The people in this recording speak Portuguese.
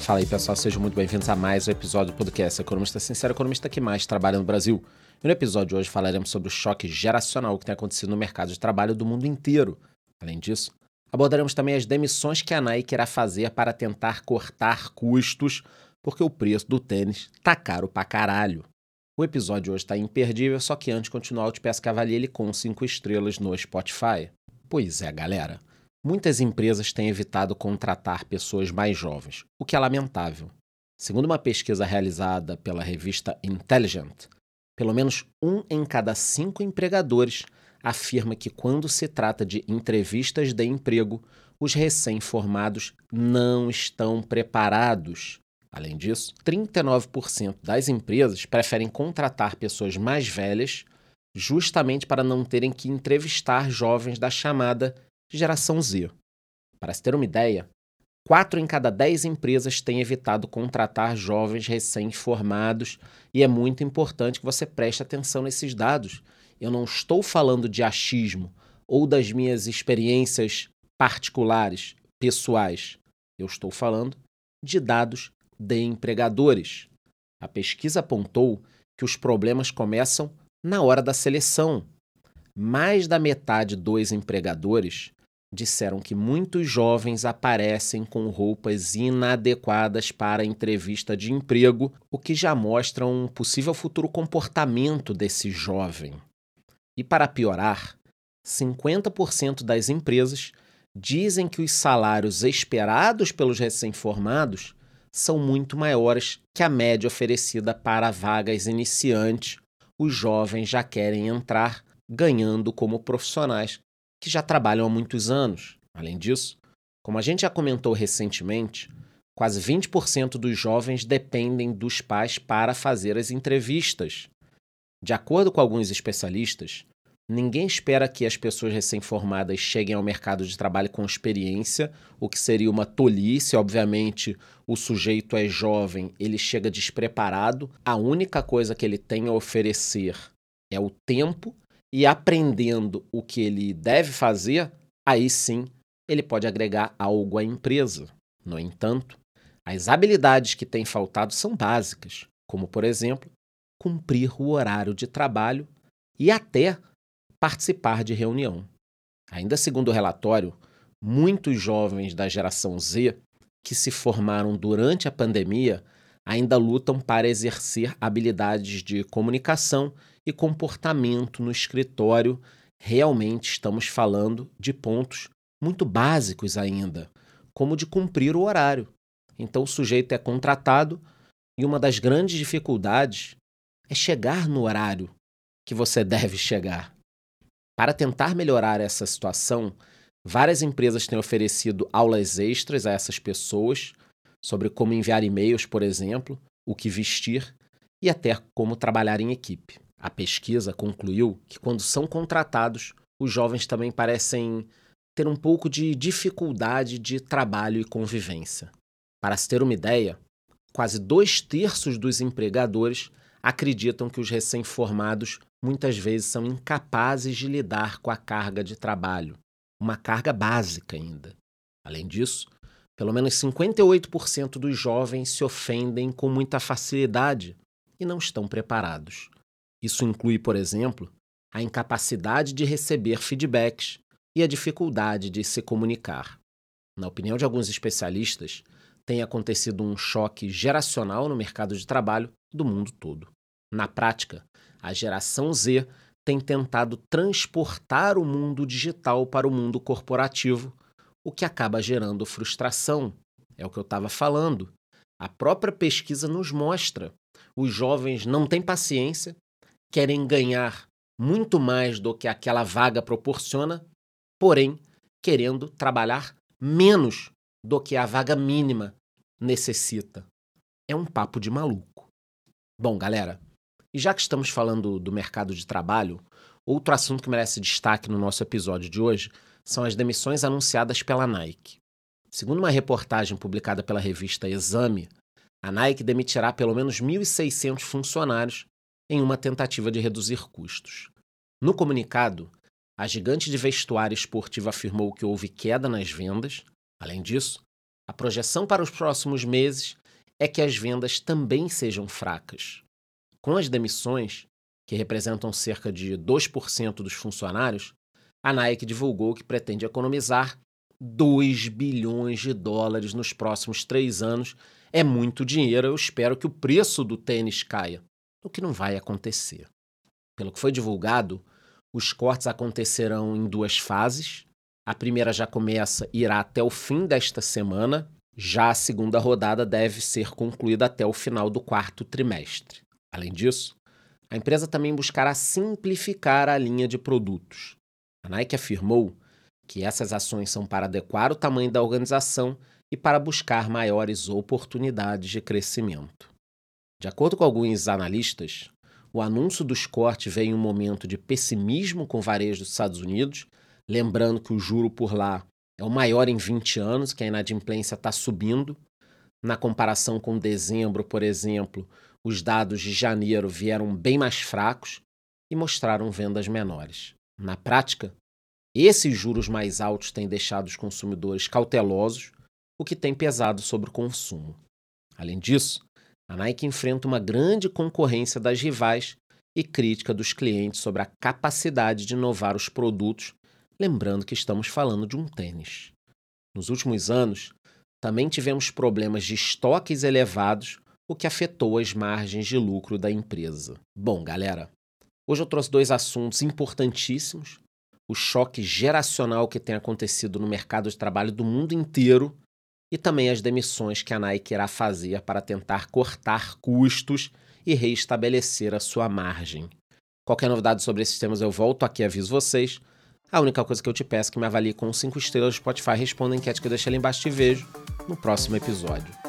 Fala aí pessoal, sejam muito bem-vindos a mais um episódio do podcast Economista Sincero, economista que mais trabalha no Brasil. E no episódio de hoje falaremos sobre o choque geracional que tem acontecido no mercado de trabalho do mundo inteiro. Além disso, abordaremos também as demissões que a Nike irá fazer para tentar cortar custos, porque o preço do tênis tá caro pra caralho. O episódio hoje está imperdível, só que antes de continuar eu te peço que avalie ele com 5 estrelas no Spotify. Pois é, galera. Muitas empresas têm evitado contratar pessoas mais jovens, o que é lamentável. Segundo uma pesquisa realizada pela revista Intelligent, pelo menos um em cada cinco empregadores afirma que, quando se trata de entrevistas de emprego, os recém-formados não estão preparados. Além disso, 39% das empresas preferem contratar pessoas mais velhas justamente para não terem que entrevistar jovens da chamada geração Z. Para se ter uma ideia, 4 em cada 10 empresas têm evitado contratar jovens recém-formados e é muito importante que você preste atenção nesses dados. Eu não estou falando de achismo ou das minhas experiências particulares, pessoais. Eu estou falando de dados de empregadores. A pesquisa apontou que os problemas começam na hora da seleção. Mais da metade dos empregadores disseram que muitos jovens aparecem com roupas inadequadas para entrevista de emprego, o que já mostra um possível futuro comportamento desse jovem. E para piorar, 50% das empresas dizem que os salários esperados pelos recém-formados são muito maiores que a média oferecida para vagas iniciantes. Os jovens já querem entrar ganhando como profissionais que já trabalham há muitos anos. Além disso, como a gente já comentou recentemente, quase 20% dos jovens dependem dos pais para fazer as entrevistas. De acordo com alguns especialistas, ninguém espera que as pessoas recém-formadas cheguem ao mercado de trabalho com experiência, o que seria uma tolice. Obviamente, o sujeito é jovem, ele chega despreparado, a única coisa que ele tem a oferecer é o tempo e aprendendo o que ele deve fazer, aí sim ele pode agregar algo à empresa. No entanto, as habilidades que têm faltado são básicas, como, por exemplo, cumprir o horário de trabalho e até participar de reunião. Ainda segundo o relatório, muitos jovens da geração Z que se formaram durante a pandemia ainda lutam para exercer habilidades de comunicação e comportamento no escritório. Realmente estamos falando de pontos muito básicos ainda, como de cumprir o horário. Então o sujeito é contratado e uma das grandes dificuldades é chegar no horário que você deve chegar. Para tentar melhorar essa situação, várias empresas têm oferecido aulas extras a essas pessoas sobre como enviar e-mails, por exemplo, o que vestir e até como trabalhar em equipe. A pesquisa concluiu que, quando são contratados, os jovens também parecem ter um pouco de dificuldade de trabalho e convivência. Para se ter uma ideia, quase dois terços dos empregadores acreditam que os recém-formados muitas vezes são incapazes de lidar com a carga de trabalho, uma carga básica ainda. Além disso, pelo menos 58% dos jovens se ofendem com muita facilidade e não estão preparados. Isso inclui, por exemplo, a incapacidade de receber feedbacks e a dificuldade de se comunicar. Na opinião de alguns especialistas, tem acontecido um choque geracional no mercado de trabalho do mundo todo. Na prática, a geração Z tem tentado transportar o mundo digital para o mundo corporativo o que acaba gerando frustração. É o que eu estava falando. A própria pesquisa nos mostra. Os jovens não têm paciência, querem ganhar muito mais do que aquela vaga proporciona, porém querendo trabalhar menos do que a vaga mínima necessita. É um papo de maluco. Bom, galera, e já que estamos falando do mercado de trabalho, outro assunto que merece destaque no nosso episódio de hoje são as demissões anunciadas pela Nike. Segundo uma reportagem publicada pela revista Exame, a Nike demitirá pelo menos 1.600 funcionários em uma tentativa de reduzir custos. No comunicado, a gigante de vestuário esportivo afirmou que houve queda nas vendas. Além disso, a projeção para os próximos meses é que as vendas também sejam fracas. Com as demissões, que representam cerca de 2% dos funcionários, a Nike divulgou que pretende economizar 2 bilhões de dólares nos próximos três anos. É muito dinheiro, eu espero que o preço do tênis caia, o que não vai acontecer. Pelo que foi divulgado, os cortes acontecerão em duas fases. A primeira já começa e irá até o fim desta semana. Já a segunda rodada deve ser concluída até o final do quarto trimestre. Além disso, a empresa também buscará simplificar a linha de produtos. A Nike afirmou que essas ações são para adequar o tamanho da organização e para buscar maiores oportunidades de crescimento. De acordo com alguns analistas, o anúncio dos cortes veio em um momento de pessimismo com o varejo dos Estados Unidos, lembrando que o juro por lá é o maior em 20 anos, que a inadimplência está subindo. Na comparação com dezembro, por exemplo, os dados de janeiro vieram bem mais fracos e mostraram vendas menores. Na prática, esses juros mais altos têm deixado os consumidores cautelosos, o que tem pesado sobre o consumo. Além disso, a Nike enfrenta uma grande concorrência das rivais e crítica dos clientes sobre a capacidade de inovar os produtos, lembrando que estamos falando de um tênis. Nos últimos anos, também tivemos problemas de estoques elevados, o que afetou as margens de lucro da empresa. Bom, galera, hoje eu trouxe dois assuntos importantíssimos: o choque geracional que tem acontecido no mercado de trabalho do mundo inteiro e também as demissões que a Nike irá fazer para tentar cortar custos e reestabelecer a sua margem. Qualquer novidade sobre esses temas eu volto aqui e aviso vocês. A única coisa que eu te peço é que me avalie com 5 estrelas no Spotify, responda a enquete que eu deixei ali embaixo e te vejo no próximo episódio.